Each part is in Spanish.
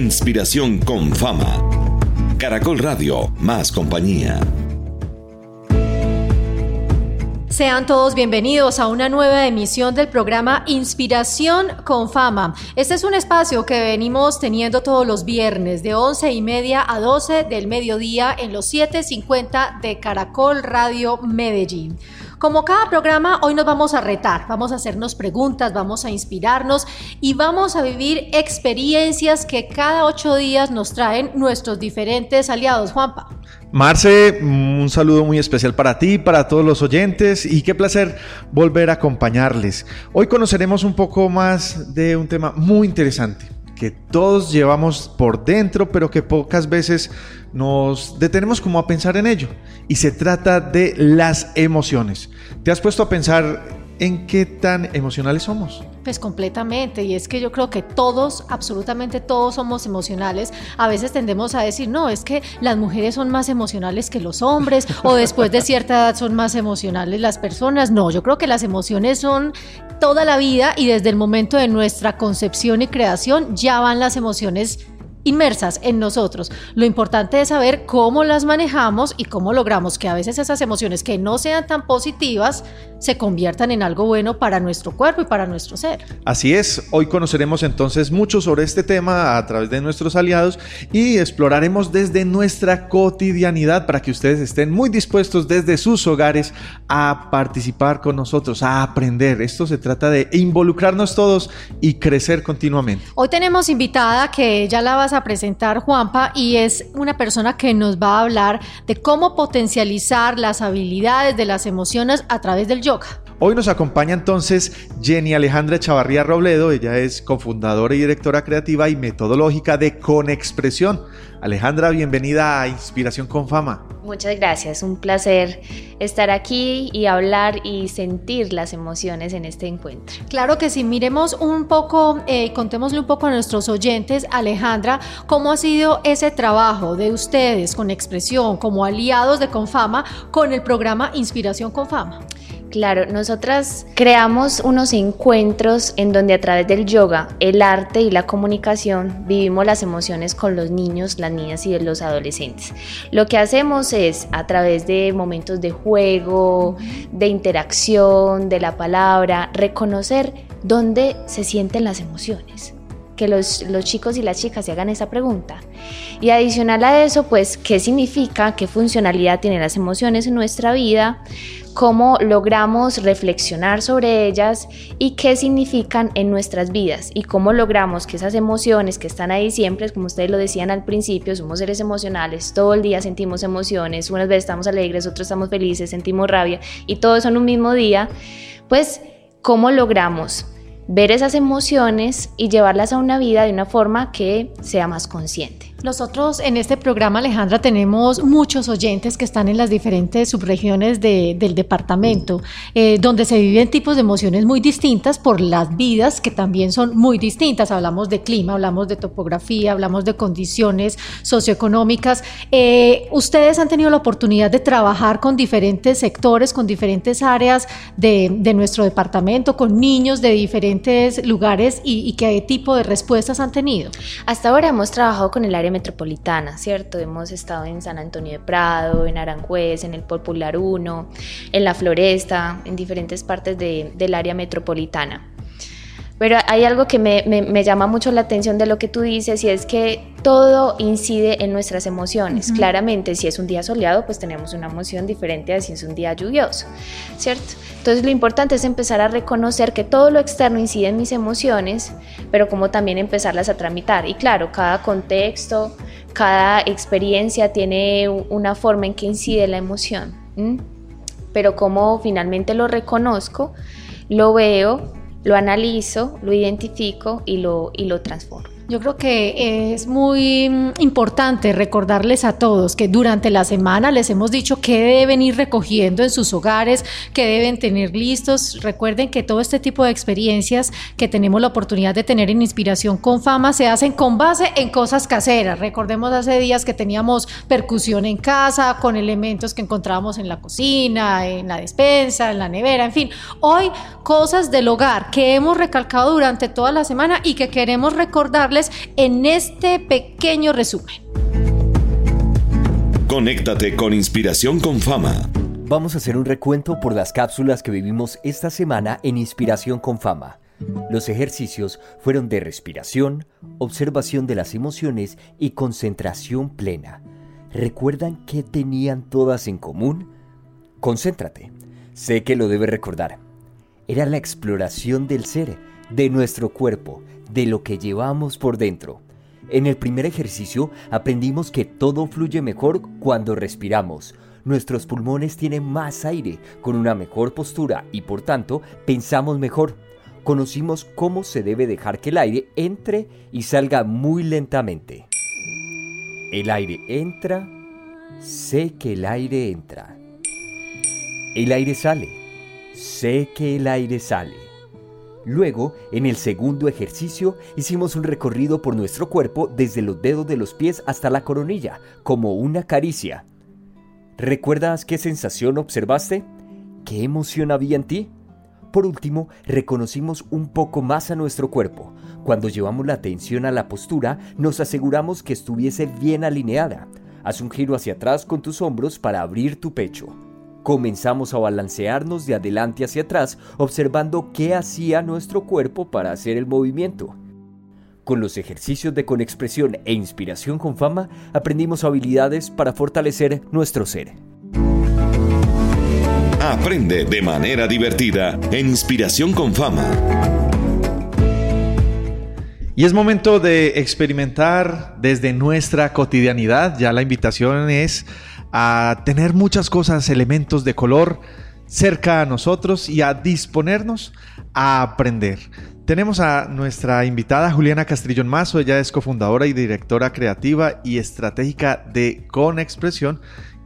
Inspiración con fama. Caracol Radio, más compañía. Sean todos bienvenidos a una nueva emisión del programa Inspiración con Fama. Este es un espacio que venimos teniendo todos los viernes de 11 y media a 12 del mediodía en los 7.50 de Caracol Radio Medellín. Como cada programa, hoy nos vamos a retar, vamos a hacernos preguntas, vamos a inspirarnos y vamos a vivir experiencias que cada ocho días nos traen nuestros diferentes aliados. Juanpa. Marce, un saludo muy especial para ti, para todos los oyentes y qué placer volver a acompañarles. Hoy conoceremos un poco más de un tema muy interesante que todos llevamos por dentro, pero que pocas veces nos detenemos como a pensar en ello. Y se trata de las emociones. ¿Te has puesto a pensar en qué tan emocionales somos? Pues completamente, y es que yo creo que todos, absolutamente todos somos emocionales. A veces tendemos a decir, no, es que las mujeres son más emocionales que los hombres, o después de cierta edad son más emocionales las personas. No, yo creo que las emociones son toda la vida y desde el momento de nuestra concepción y creación ya van las emociones inmersas en nosotros. Lo importante es saber cómo las manejamos y cómo logramos que a veces esas emociones que no sean tan positivas se conviertan en algo bueno para nuestro cuerpo y para nuestro ser. Así es, hoy conoceremos entonces mucho sobre este tema a través de nuestros aliados y exploraremos desde nuestra cotidianidad para que ustedes estén muy dispuestos desde sus hogares a participar con nosotros, a aprender. Esto se trata de involucrarnos todos y crecer continuamente. Hoy tenemos invitada que ya la va a presentar, Juanpa, y es una persona que nos va a hablar de cómo potencializar las habilidades de las emociones a través del yoga. Hoy nos acompaña entonces Jenny Alejandra Chavarría Robledo, ella es cofundadora y directora creativa y metodológica de Conexpresión. Alejandra, bienvenida a Inspiración con Fama. Muchas gracias, un placer estar aquí y hablar y sentir las emociones en este encuentro. Claro que sí, miremos un poco, eh, contémosle un poco a nuestros oyentes, Alejandra, cómo ha sido ese trabajo de ustedes con expresión como aliados de Confama con el programa Inspiración con Fama. Claro, nosotras creamos unos encuentros en donde a través del yoga, el arte y la comunicación vivimos las emociones con los niños, las niñas y los adolescentes. Lo que hacemos es a través de momentos de juego, de interacción, de la palabra, reconocer dónde se sienten las emociones que los, los, chicos y las chicas se hagan esa pregunta. Y adicional a eso, pues, ¿qué significa? ¿Qué funcionalidad tienen las emociones en nuestra vida? cómo logramos reflexionar sobre ellas y qué significan en nuestras vidas y cómo logramos que esas emociones que están ahí siempre, como ustedes lo decían al principio, somos seres emocionales, todo el día sentimos emociones, unas veces estamos alegres, otras estamos felices, sentimos rabia y todo eso en un mismo día, pues cómo logramos ver esas emociones y llevarlas a una vida de una forma que sea más consciente. Nosotros en este programa, Alejandra, tenemos muchos oyentes que están en las diferentes subregiones del departamento, eh, donde se viven tipos de emociones muy distintas por las vidas que también son muy distintas. Hablamos de clima, hablamos de topografía, hablamos de condiciones socioeconómicas. Eh, ustedes han tenido la oportunidad de trabajar con diferentes sectores, con diferentes áreas de, nuestro departamento, con niños de diferentes lugares y qué tipo de respuestas han tenido. Hasta ahora hemos trabajado con el área metropolitana, ¿cierto? Hemos estado en San Antonio de Prado, en Aranjuez, en el Popular 1, en la Floresta, en diferentes partes del área metropolitana. Pero hay algo que me, me, llama mucho la atención de lo que tú dices y es que todo incide en nuestras emociones. Claramente, si es un día soleado, pues tenemos una emoción diferente a si es un día lluvioso, ¿cierto? Entonces lo importante es empezar a reconocer que todo lo externo incide en mis emociones, pero como también empezarlas a tramitar. Y claro, cada contexto, cada experiencia tiene una forma en que incide la emoción. Pero como finalmente lo reconozco, lo veo, lo analizo, lo identifico y lo, y lo transformo. Yo creo que es muy mm, importante recordarles a todos que durante la semana les hemos dicho que deben ir recogiendo en sus hogares, que deben tener listos. Recuerden que todo este tipo de experiencias que tenemos la oportunidad de tener en Inspiración con Fama se hacen con base en cosas caseras. Recordemos hace días que teníamos percusión en casa con elementos que encontrábamos en la cocina, en la despensa, en la nevera, en fin. Hoy cosas del hogar que hemos recalcado durante toda la semana y que queremos recordarles en este pequeño resumen. Conéctate con Inspiración con Fama. Vamos a hacer un recuento por las cápsulas que vivimos esta semana en Inspiración con Fama. Los ejercicios fueron de respiración, observación de las emociones y concentración plena. ¿Recuerdan qué tenían todas en común? Concéntrate. Sé que lo debes recordar. Era la exploración del ser, de nuestro cuerpo, de lo que llevamos por dentro. En el primer ejercicio aprendimos que todo fluye mejor cuando respiramos. Nuestros pulmones tienen más aire, con una mejor postura y por tanto pensamos mejor. Conocimos cómo se debe dejar que el aire entre y salga muy lentamente. El aire entra, sé que el aire entra. El aire sale, sé que el aire sale. Luego, en el segundo ejercicio, hicimos un recorrido por nuestro cuerpo desde los dedos de los pies hasta la coronilla, como una caricia. ¿Recuerdas qué sensación observaste? ¿Qué emoción había en ti? Por último, reconocimos un poco más a nuestro cuerpo. Cuando llevamos la atención a la postura, nos aseguramos que estuviese bien alineada. Haz un giro hacia atrás con tus hombros para abrir tu pecho. Comenzamos a balancearnos de adelante hacia atrás, observando qué hacía nuestro cuerpo para hacer el movimiento. Con los ejercicios de conexpresión e inspiración con fama, aprendimos habilidades para fortalecer nuestro ser. Aprende de manera divertida en Inspiración con Fama. Y es momento de experimentar desde nuestra cotidianidad. Ya la invitación es a tener muchas cosas, elementos de color cerca a nosotros y a disponernos a aprender. Tenemos a nuestra invitada Juliana Castrillón Mazo, ella es cofundadora y directora creativa y estratégica de Conexpresión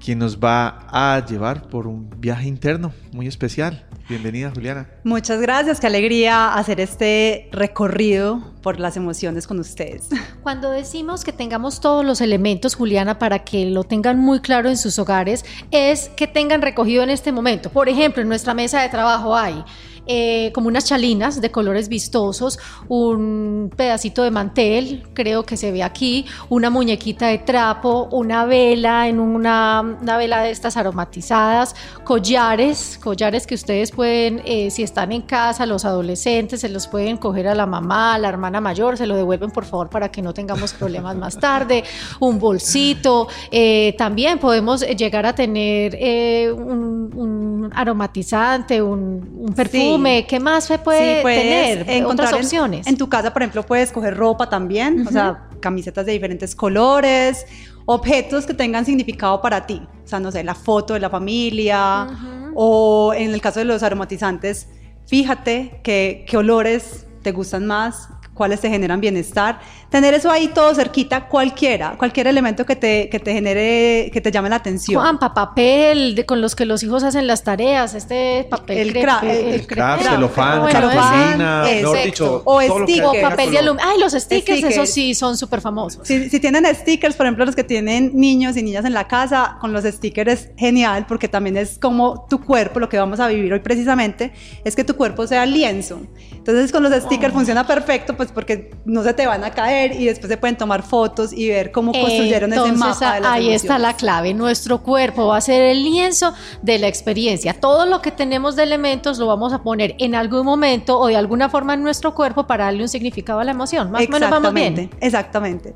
quien nos va a llevar por un viaje interno muy especial. Bienvenida, Juliana. Muchas gracias, qué alegría hacer este recorrido por las emociones con ustedes. Cuando decimos que tengamos todos los elementos, Juliana, para que lo tengan muy claro en sus hogares, es que tengan recogido en este momento. Por ejemplo, en nuestra mesa de trabajo hay eh, como unas chalinas de colores vistosos, un pedacito de mantel, creo que se ve aquí, una muñequita de trapo, una vela en una, vela de estas aromatizadas, collares, collares que ustedes pueden, eh, si están en casa, los adolescentes, se los pueden coger a la mamá, a la hermana mayor, se lo devuelven por favor para que no tengamos problemas más tarde, un bolsito, eh, también podemos llegar a tener un, aromatizante, un, perfume. ¿Qué más se puede tener? Encontrar Otras opciones. En, tu casa, por ejemplo, puedes coger ropa también, o sea, camisetas de diferentes colores, objetos que tengan significado para ti. O sea, no sé, la foto de la familia, o en el caso de los aromatizantes, fíjate qué olores te gustan más, cuáles te generan bienestar. Tener eso ahí todo cerquita, cualquiera, cualquier elemento que te, que te genere, que te llame la atención. Juanpa, papel de, con los que los hijos hacen las tareas, este papel. El craft, el, craft, celofán, cartulina, dicho, o stickers. O papel de aluminio. Ay, los stickers, esos sí son súper famosos. Si, si tienen stickers, por ejemplo, los que tienen niños y niñas en la casa, con los stickers es genial porque también es como tu cuerpo, lo que vamos a vivir hoy precisamente, es que tu cuerpo sea lienzo. Entonces con los stickers oh. funciona perfecto, pues porque no se te van a caer y después se pueden tomar fotos y ver cómo construyeron ese mapa. De ahí está la clave. Nuestro cuerpo va a ser el lienzo de la experiencia. Todo lo que tenemos de elementos lo vamos a poner en algún momento o de alguna forma en nuestro cuerpo para darle un significado a la emoción. Más o menos vamos bien. Exactamente.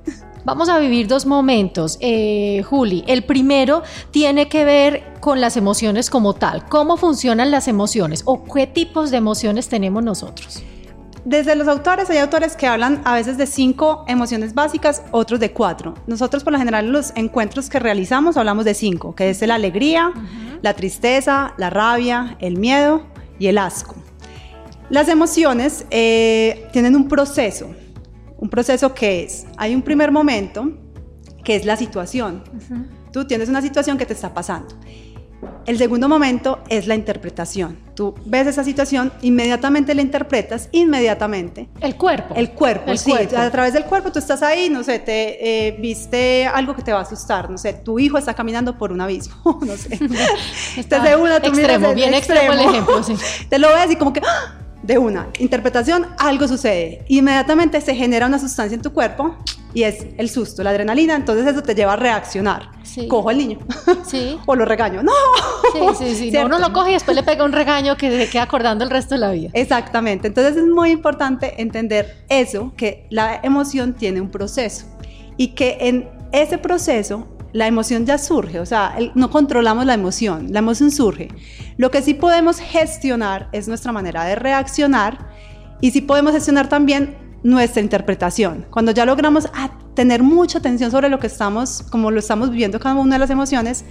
Vamos a vivir dos momentos, eh, Juli. El primero tiene que ver con las emociones como tal. ¿Cómo funcionan las emociones o qué tipos de emociones tenemos nosotros? Desde los autores, hay autores que hablan a veces de cinco emociones básicas, otros de cuatro. Nosotros, por lo general, en los encuentros que realizamos hablamos de cinco, que es la alegría, la tristeza, la rabia, el miedo y el asco. Las emociones eh, tienen un proceso, un proceso que es, hay un primer momento, que es la situación. Tú tienes una situación que te está pasando. El segundo momento es la interpretación. Tú ves esa situación, inmediatamente la interpretas, inmediatamente. El cuerpo. El cuerpo, sí. A través del cuerpo tú estás ahí, no sé, te eh, viste algo que te va a asustar, no sé, tu hijo está caminando por un abismo, no sé. Está una, tú extremo, bien extremo, el ejemplo, sí. Te lo ves y como que... ¡ah! De una interpretación, algo sucede. Inmediatamente se genera una sustancia en tu cuerpo y es el susto, la adrenalina. Entonces eso te lleva a reaccionar. Sí. Cojo al niño. Sí. o lo regaño. ¡No! Sí, sí, sí. No, uno lo coge y después le pega un regaño que se queda acordando el resto de la vida. Exactamente. Entonces es muy importante entender eso, que la emoción tiene un proceso y que en ese proceso la emoción ya surge, o sea, no controlamos la emoción, la emoción surge. Lo que sí podemos gestionar es nuestra manera de reaccionar y sí podemos gestionar también nuestra interpretación. Cuando ya logramos ah, tener mucha atención sobre lo que estamos, como lo estamos viviendo cada una de las emociones,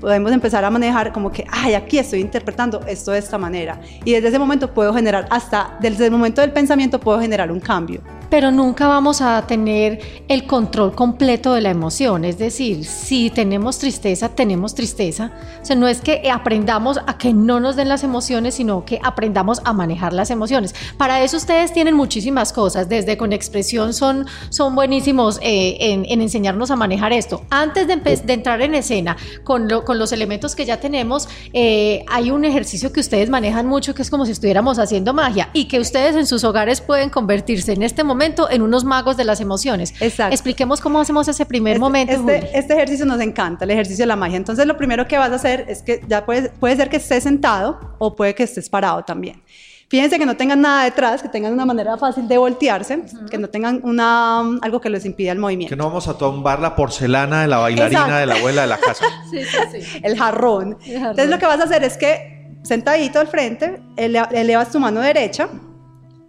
podemos empezar a manejar como que, ay, aquí estoy interpretando esto de esta manera. Y desde ese momento puedo generar, hasta desde el momento del pensamiento puedo generar un cambio. Pero nunca vamos a tener el control completo de la emoción. Es decir, si tenemos tristeza, tenemos tristeza. O sea, no es que aprendamos a que no nos den las emociones, sino que aprendamos a manejar las emociones. Para eso ustedes tienen muchísimas cosas. Desde con expresión son, son buenísimos eh, en, en enseñarnos a manejar esto. Antes de, de entrar en escena con, lo- con los elementos que ya tenemos, eh, hay un ejercicio que ustedes manejan mucho que es como si estuviéramos haciendo magia y que ustedes en sus hogares pueden convertirse en este momento en unos magos de las emociones. Exacto. Expliquemos cómo hacemos ese primer Este- momento. Este, este ejercicio nos encanta, el ejercicio de la magia. Entonces, lo primero que vas a hacer es que ya puede, puede ser que estés sentado o puede que estés parado también. Fíjense que no tengan nada detrás, que tengan una manera fácil de voltearse, que no tengan una, algo que les impida el movimiento. Que no vamos a tumbar la porcelana de la bailarina Exacto. de la abuela de la casa. Sí, sí, sí. el jarrón. El jarrón. Entonces, lo que vas a hacer es que sentadito al frente, ele- elevas tu mano derecha.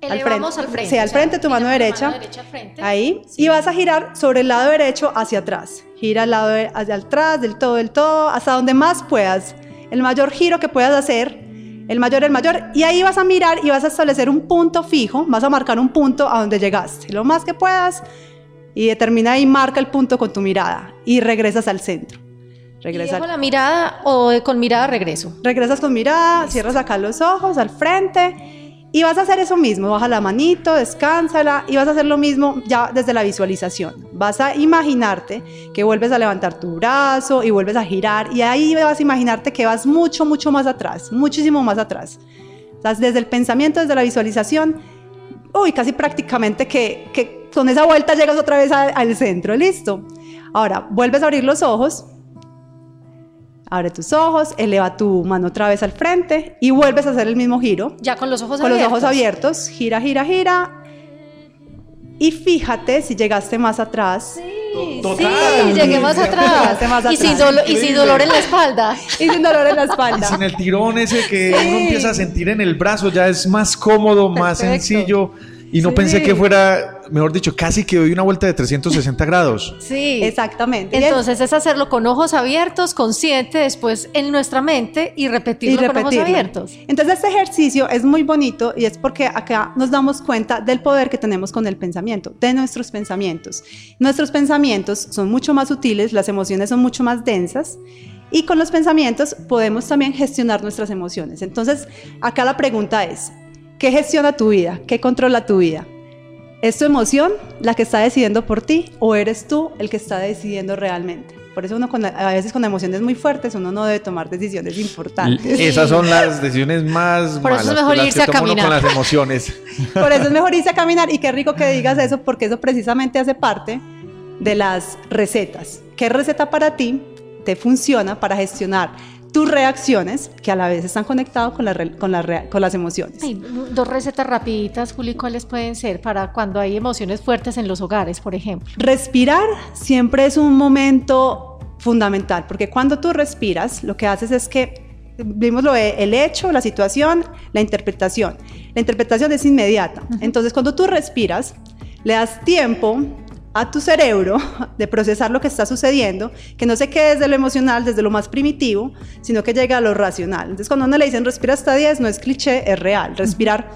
Elevamos al frente. Sí, al o sea, frente tu mano derecha. derecha al frente. Ahí. Y vas a girar sobre el lado derecho hacia atrás. Gira al lado de- hacia atrás, del todo, del todo, hasta donde más puedas. El mayor giro que puedas hacer, el mayor, el mayor. Y ahí vas a mirar y vas a establecer un punto fijo. Vas a marcar un punto a donde llegaste. Lo más que puedas. Y determina y marca el punto con tu mirada. Y regresas al centro. ¿Y Regresa dejo la mirada o con mirada regreso? Regresas con mirada, cierras acá los ojos al frente y vas a hacer eso mismo. Baja la manito, descánsala y vas a hacer lo mismo ya desde la visualización. Vas a imaginarte que vuelves a levantar tu brazo y vuelves a girar y ahí vas a imaginarte que vas mucho, mucho más atrás, muchísimo más atrás. O desde el pensamiento, desde la visualización, uy, casi prácticamente que, que con esa vuelta llegas otra vez al centro, listo. Ahora, vuelves a abrir los ojos Abre tus ojos, eleva tu mano otra vez al frente y vuelves a hacer el mismo giro. Ya con los ojos Con abiertos. los ojos abiertos, gira, gira, gira. Y fíjate si llegaste más atrás. Sí, Total. sí, llegué más atrás. Llegaste más Y, sin atrás. dolo- y sin dolor en la espalda. Y sin dolor en la Y espalda. sin el tirón ese que Sí. uno empieza a sentir en el brazo, ya es más cómodo, más Perfecto. sencillo. Y no Sí. pensé que fuera, mejor dicho, casi que doy una vuelta de 360 grados. Sí. Exactamente. Entonces es hacerlo con ojos abiertos, consciente, después en nuestra mente y y repetirlo con ojos repetirlo. abiertos. Entonces este ejercicio es muy bonito y es porque acá nos damos cuenta del poder que tenemos con el pensamiento, de nuestros pensamientos. Nuestros pensamientos son mucho más sutiles, las emociones son mucho más densas y con los pensamientos podemos también gestionar nuestras emociones. Entonces acá la pregunta es, ¿qué gestiona tu vida? ¿Qué controla tu vida? ¿Es tu emoción la que está decidiendo por ti o eres tú el que está decidiendo realmente? Por eso uno con, a veces con emociones muy fuertes uno no debe tomar decisiones importantes. Esas son las decisiones más Por eso es mejor las irse que a caminar. con las emociones. Por eso es mejor irse a caminar y qué rico que digas eso porque eso precisamente hace parte de las recetas. ¿Qué receta para ti te funciona para gestionar tus reacciones que a la vez están conectados con, la re- con, la con las emociones? Ay, dos recetas rapiditas, Juli, ¿cuáles pueden ser para cuando hay emociones fuertes en los hogares, por ejemplo? Respirar siempre es un momento fundamental porque cuando tú respiras lo que haces es que vimos lo de el hecho, la situación, la interpretación. La interpretación es inmediata. Entonces, cuando tú respiras, le das tiempo a tu cerebro de procesar lo que está sucediendo, que no se quede desde lo emocional, desde lo más primitivo, sino que llegue a lo racional. Entonces, cuando uno le dicen respira hasta 10, no es cliché, es real. Respirar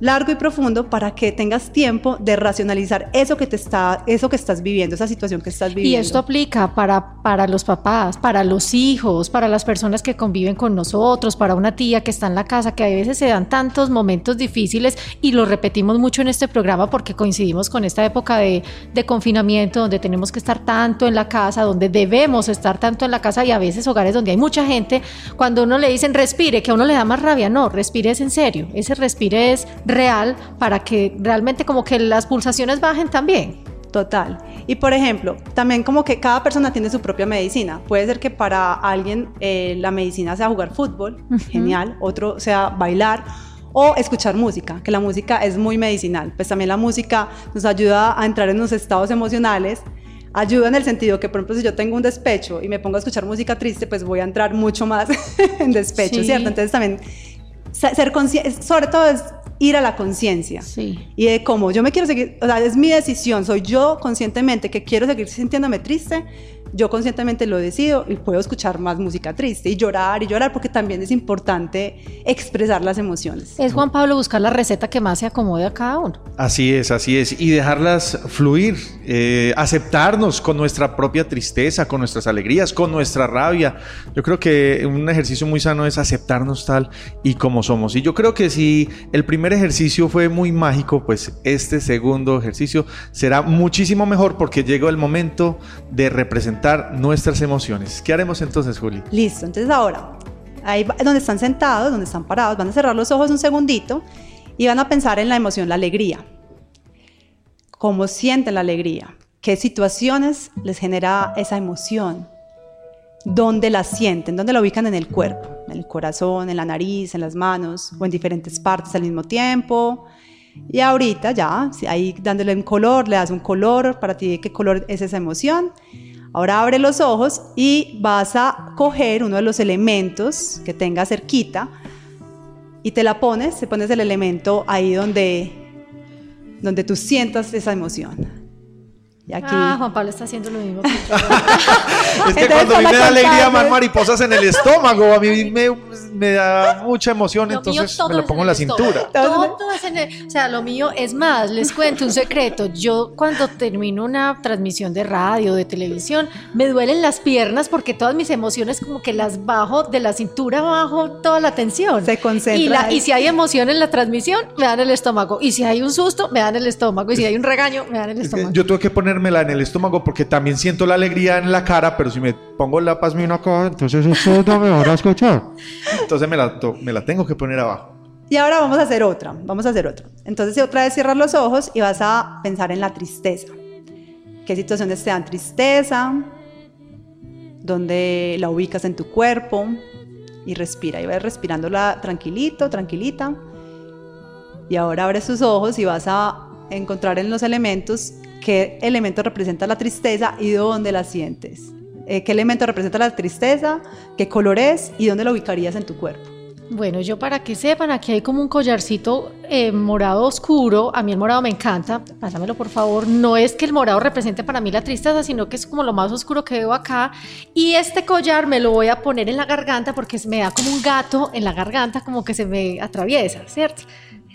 largo y profundo para que tengas tiempo de racionalizar eso que te está eso que estás viviendo, esa situación que estás viviendo. Y esto aplica para para los papás, para los hijos, para las personas que conviven con nosotros, para una tía que está en la casa, que a veces se dan tantos momentos difíciles y lo repetimos mucho en este programa porque coincidimos con esta época de, de confinamiento donde tenemos que estar tanto en la casa, donde debemos estar tanto en la casa y a veces hogares donde hay mucha gente, cuando uno le dicen respire, que a uno le da más rabia, no, respire es en serio, ese respire es real para que realmente como que las pulsaciones bajen también. Total. Y por ejemplo, también como que cada persona tiene su propia medicina. Puede ser que para alguien eh, la medicina sea jugar fútbol, genial, otro sea bailar o escuchar música, que la música es muy medicinal. Pues también la música nos ayuda a entrar en unos estados emocionales ayuda en el sentido que, por ejemplo, si yo tengo un despecho y me pongo a escuchar música triste, pues voy a entrar mucho más en despecho, ¿cierto? Entonces también ser consciente, sobre todo es ir a la conciencia. Sí. Y de cómo yo me quiero seguir, o sea, es mi decisión, soy yo conscientemente que quiero seguir sintiéndome triste, yo conscientemente lo decido y puedo escuchar más música triste y llorar y llorar porque también es importante expresar las emociones. Es Juan Pablo buscar la receta que más se acomode a cada uno. Así es, así es. Y dejarlas fluir, eh, aceptarnos con nuestra propia tristeza, con nuestras alegrías, con nuestra rabia. Yo creo que un ejercicio muy sano es aceptarnos tal y como somos. Y yo creo que si el primer ejercicio fue muy mágico, pues este segundo ejercicio será muchísimo mejor porque llegó el momento de representar nuestras emociones. ¿Qué haremos entonces, Juli? Listo, entonces ahora, ahí donde están sentados, donde están parados, van a cerrar los ojos un segundito y van a pensar en la emoción, la alegría. ¿Cómo sienten la alegría? ¿Qué situaciones les genera esa emoción? ¿Dónde la sienten? ¿Dónde la ubican en el cuerpo? ¿En el corazón, en la nariz, en las manos o en diferentes partes al mismo tiempo? Y ahorita ya, ahí dándole un color, le das un color para ti, qué color es esa emoción. Ahora abre los ojos y vas a coger uno de los elementos que tenga cerquita y te la pones, te pones el elemento ahí donde, donde tú sientas esa emoción. Y aquí... Ah, Juan Pablo está haciendo lo mismo. es que cuando a mí me da alegría más mariposas en el estómago, a mí me, me da mucha emoción, entonces me lo pongo en la cintura. Todo es en el, o sea, lo mío es más, les cuento un secreto. Yo cuando termino una transmisión de radio, de televisión, me duelen las piernas porque todas mis emociones como que las bajo de la cintura bajo toda la tensión. Se concentra. Y, la, y si hay emoción en la transmisión, me dan el estómago. Y si hay un susto, me dan el estómago. Y si hay un regaño, me dan el estómago. yo tuve que poner en el estómago porque también siento la alegría en la cara, pero si me pongo la mío acá, entonces eso no me van a escuchar. Entonces me la, me la tengo que poner abajo. Y ahora vamos a hacer otra, vamos a hacer otra. Entonces otra vez cierras los ojos y vas a pensar en la tristeza. ¿Qué situaciones te dan tristeza? ¿Dónde la ubicas en tu cuerpo? Y respira, y vas respirándola tranquilito, tranquilita. Y ahora abres tus ojos y vas a encontrar en los elementos qué elemento representa la tristeza y dónde la sientes. Eh, ¿Qué elemento representa la tristeza? ¿Qué color es? ¿Y dónde lo ubicarías en tu cuerpo? Bueno, yo para que sepan, aquí hay como un collarcito eh, morado oscuro. A mí el morado me encanta. Pásamelo, por favor. No es que el morado represente para mí la tristeza, sino que es como lo más oscuro que veo acá. Y este collar me lo voy a poner en la garganta porque me da como un gato en la garganta, como que se me atraviesa, ¿cierto?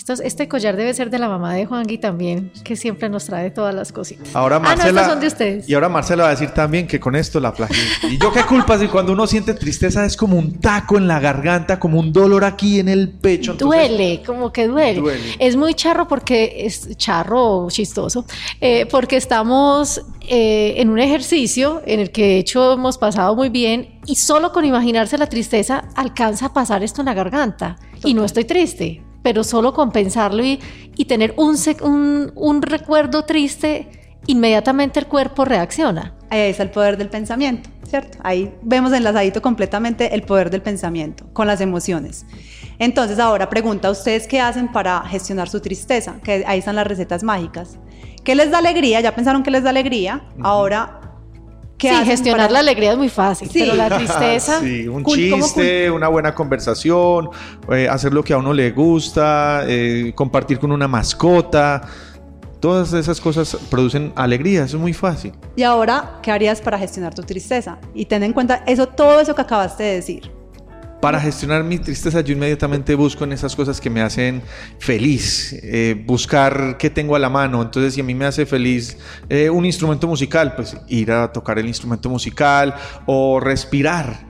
Este collar debe ser de la mamá de Juangui también, que siempre nos trae todas las cositas. Ahora Marcela, ah, no, son de ustedes. Y ahora Marcela va a decir también que con esto la plagié. ¿Y yo qué culpa si cuando uno siente tristeza es como un taco en la garganta, como un dolor aquí en el pecho? duele, como que duele. Es muy charro porque es charro chistoso, eh, porque estamos eh, en un ejercicio en el que de hecho hemos pasado muy bien y solo con imaginarse la tristeza alcanza a pasar esto en la garganta. Y no estoy triste, pero solo con pensarlo y, tener un, un, un, recuerdo triste, inmediatamente el cuerpo reacciona. Ahí está el poder del pensamiento, ¿cierto? Ahí vemos enlazadito completamente el poder del pensamiento con las emociones. Entonces ahora pregunta a ustedes qué hacen para gestionar su tristeza, que ahí están las recetas mágicas. ¿Qué les da alegría? Ya pensaron que les da alegría. Ahora sí, gestionar la alegría es muy fácil, pero la tristeza... sí, un chiste, una buena conversación, eh, hacer lo que a uno le gusta, eh, compartir con una mascota. Todas esas cosas producen alegría, eso es muy fácil. Y ahora, ¿qué harías para gestionar tu tristeza? Y ten en cuenta eso, todo eso que acabaste de decir. Para gestionar mi tristeza, yo inmediatamente busco en esas cosas que me hacen feliz, eh, buscar qué tengo a la mano. Entonces, si a mí me hace feliz eh, un instrumento musical, pues ir a tocar el instrumento musical o respirar.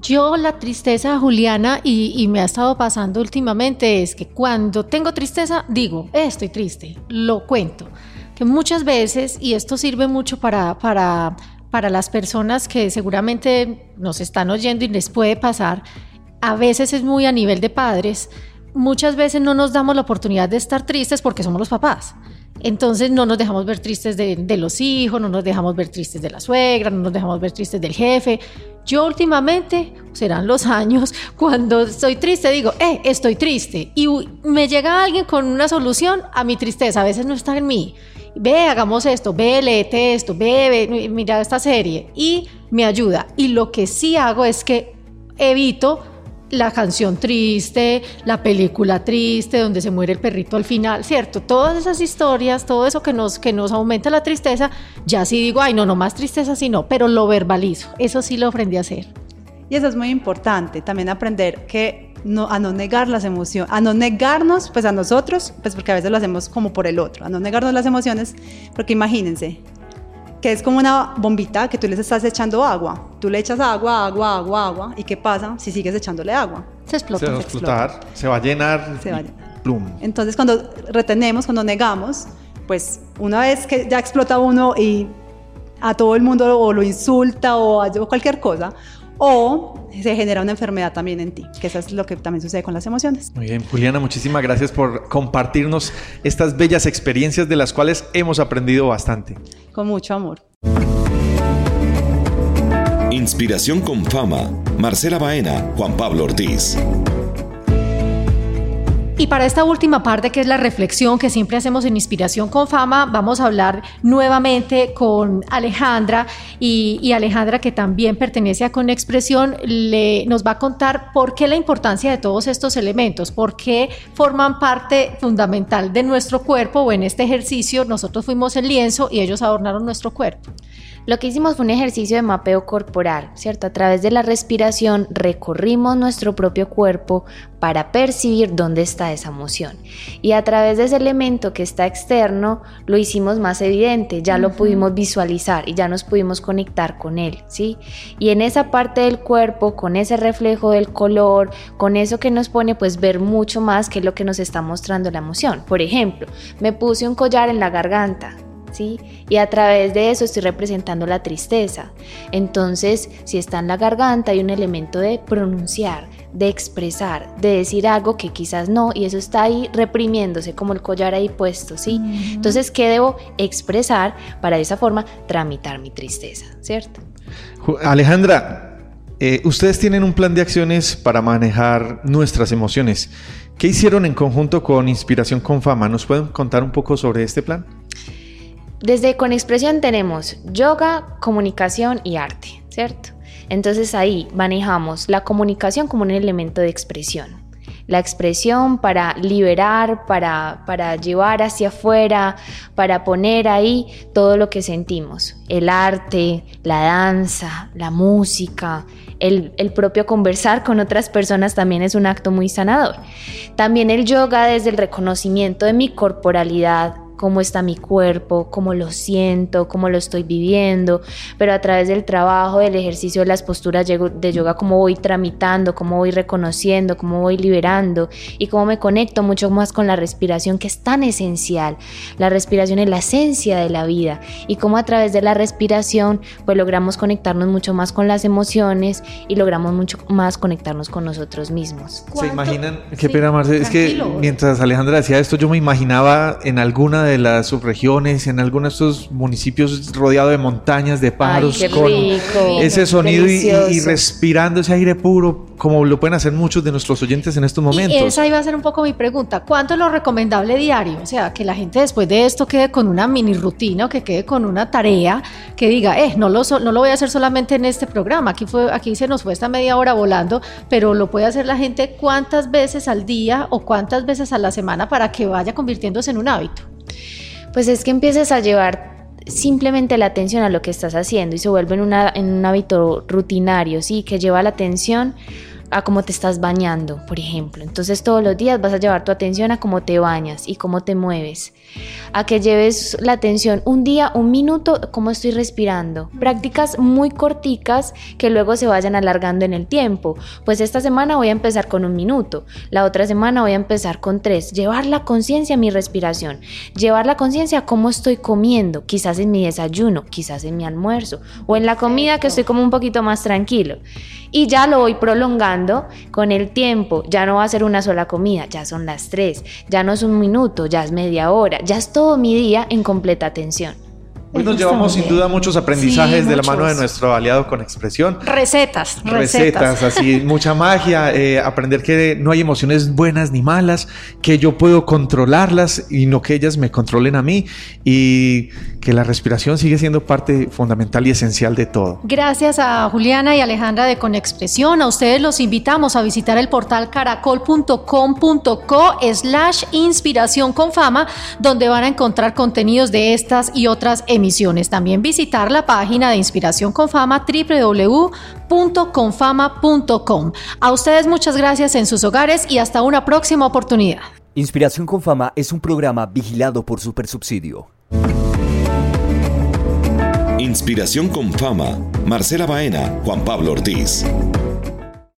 Yo la tristeza, Juliana, y, me ha estado pasando últimamente, es que cuando tengo tristeza, digo, eh, estoy triste, lo cuento. Que muchas veces, y esto sirve mucho para, para para las personas que seguramente nos están oyendo y les puede pasar, a veces es muy a nivel de padres, muchas veces no nos damos la oportunidad de estar tristes porque somos los papás. Entonces no nos dejamos ver tristes de, los hijos, no nos dejamos ver tristes de la suegra, no nos dejamos ver tristes del jefe. Yo últimamente, serán los años, cuando estoy triste digo, eh, estoy triste. Y me llega alguien con una solución a mi tristeza, a veces no está en mí ve, hagamos esto, ve, léete esto, ve, ve, mira esta serie y me ayuda. Y lo que sí hago es que evito la canción triste, la película triste, donde se muere el perrito al final, ¿cierto? Todas esas historias, todo eso que nos, que nos aumenta la tristeza, ya sí digo, ay, no, no más tristeza, sino, pero lo verbalizo. Eso sí lo aprendí a hacer. Y eso es muy importante, también aprender que no, a no negar las emociones, a no negarnos pues a nosotros, pues porque a veces lo hacemos como por el otro, a no negarnos las emociones, porque imagínense que es como una bombita que tú les estás echando agua, tú le echas agua, agua, agua, agua, y ¿qué pasa si sigues echándole agua? Se explota. Se va a explotar, se va a llenar, se va a llenar. Plum. Entonces cuando retenemos, cuando negamos, pues una vez que ya explota uno y a todo el mundo o lo insulta o, o cualquier cosa, o se genera una enfermedad también en ti, que eso es lo que también sucede con las emociones. Muy bien, Juliana, muchísimas gracias por compartirnos estas bellas experiencias de las cuales hemos aprendido bastante. Con mucho amor. Inspiración con fama. Marcela Baena, Juan Pablo Ortiz. Y para esta última parte, que es la reflexión que siempre hacemos en Inspiración con Fama, vamos a hablar nuevamente con Alejandra y, Alejandra, que también pertenece a Conexpresión, le, nos va a contar por qué la importancia de todos estos elementos, por qué forman parte fundamental de nuestro cuerpo o en este ejercicio nosotros fuimos el lienzo y ellos adornaron nuestro cuerpo. Lo que hicimos fue un ejercicio de mapeo corporal, ¿cierto? A través de la respiración recorrimos nuestro propio cuerpo para percibir dónde está esa emoción. Y a través de ese elemento que está externo, lo hicimos más evidente, ya lo pudimos visualizar y ya nos pudimos conectar con él, ¿sí? Y en esa parte del cuerpo, con ese reflejo del color, con eso que nos pone pues ver mucho más que lo que nos está mostrando la emoción. Por ejemplo, me puse un collar en la garganta, y a través de eso estoy representando la tristeza. Entonces, si está en la garganta hay un elemento de pronunciar, de expresar, de decir algo que quizás no, y eso está ahí reprimiéndose como el collar ahí puesto, ¿sí? Entonces, ¿qué debo expresar para de esa forma tramitar mi tristeza, ¿cierto? Alejandra, eh, ustedes tienen un plan de acciones para manejar nuestras emociones. ¿Qué hicieron en conjunto con Inspiración con Fama? ¿Nos pueden contar un poco sobre este plan? Desde Con Expresión tenemos yoga, comunicación y arte, ¿cierto? Entonces ahí manejamos la comunicación como un elemento de expresión. La expresión para liberar, para, para llevar hacia afuera, para poner ahí todo lo que sentimos. El arte, la danza, la música, el, el, propio conversar con otras personas también es un acto muy sanador. También el yoga desde el reconocimiento de mi corporalidad, cómo está mi cuerpo, cómo lo siento, cómo lo estoy viviendo, pero a través del trabajo, del ejercicio de las posturas de yoga, cómo voy tramitando, cómo voy reconociendo, cómo voy liberando y cómo me conecto mucho más con la respiración que es tan esencial. La respiración es la esencia de la vida y cómo a través de la respiración pues logramos conectarnos mucho más con las emociones y logramos mucho más conectarnos con nosotros mismos. ¿Se imaginan? Qué pena, Marce, es que mientras Alejandra decía esto yo me imaginaba en alguna de las subregiones, en algunos de estos municipios rodeado de montañas, de pájaros, con ese sonido y, respirando ese aire puro, como lo pueden hacer muchos de nuestros oyentes en estos momentos. Y esa iba a ser un poco mi pregunta. ¿Cuánto es lo recomendable diario? O sea, que la gente después de esto quede con una mini rutina o que quede con una tarea que diga, eh, no lo, no lo voy a hacer solamente en este programa. Aquí, fue, aquí se nos fue esta media hora volando, pero lo puede hacer la gente cuántas veces al día o cuántas veces a la semana para que vaya convirtiéndose en un hábito. Pues es que empieces a llevar simplemente la atención a lo que estás haciendo y se vuelve en, un hábito rutinario, ¿sí? Que lleva la atención a cómo te estás bañando, por ejemplo. Entonces todos los días vas a llevar tu atención a cómo te bañas y cómo te mueves. A que lleves la atención un día, un minuto, cómo estoy respirando. Prácticas muy corticas que luego se vayan alargando en el tiempo. Pues esta semana voy a empezar con un minuto, la otra semana voy a empezar con tres. Llevar la conciencia a mi respiración, llevar la conciencia a cómo estoy comiendo, quizás en mi desayuno, quizás en mi almuerzo o en la comida que estoy como un poquito más tranquilo. Y ya lo voy prolongando con el tiempo. Ya no va a ser una sola comida, ya son las tres. Ya no es un minuto, ya es media hora. Ya es todo mi día en completa atención. Hoy nos llevamos sin duda muchos aprendizajes de la mano de nuestro aliado con expresión. Recetas, recetas. así, mucha magia, eh, aprender que no hay emociones buenas ni malas, que yo puedo controlarlas y no que ellas me controlen a mí y que la respiración sigue siendo parte fundamental y esencial de todo. Gracias a Juliana y Alejandra de Conexpresión. A ustedes los invitamos a visitar el portal caracol.com.co slash inspiración con fama, donde van a encontrar contenidos de estas y otras emisiones también visitar la página de Inspiración con Fama www.confama.com. A ustedes muchas gracias en sus hogares y hasta una próxima oportunidad. Inspiración con Fama es un programa vigilado por Supersubsidio. Inspiración con Fama, Marcela Baena, Juan Pablo Ortiz.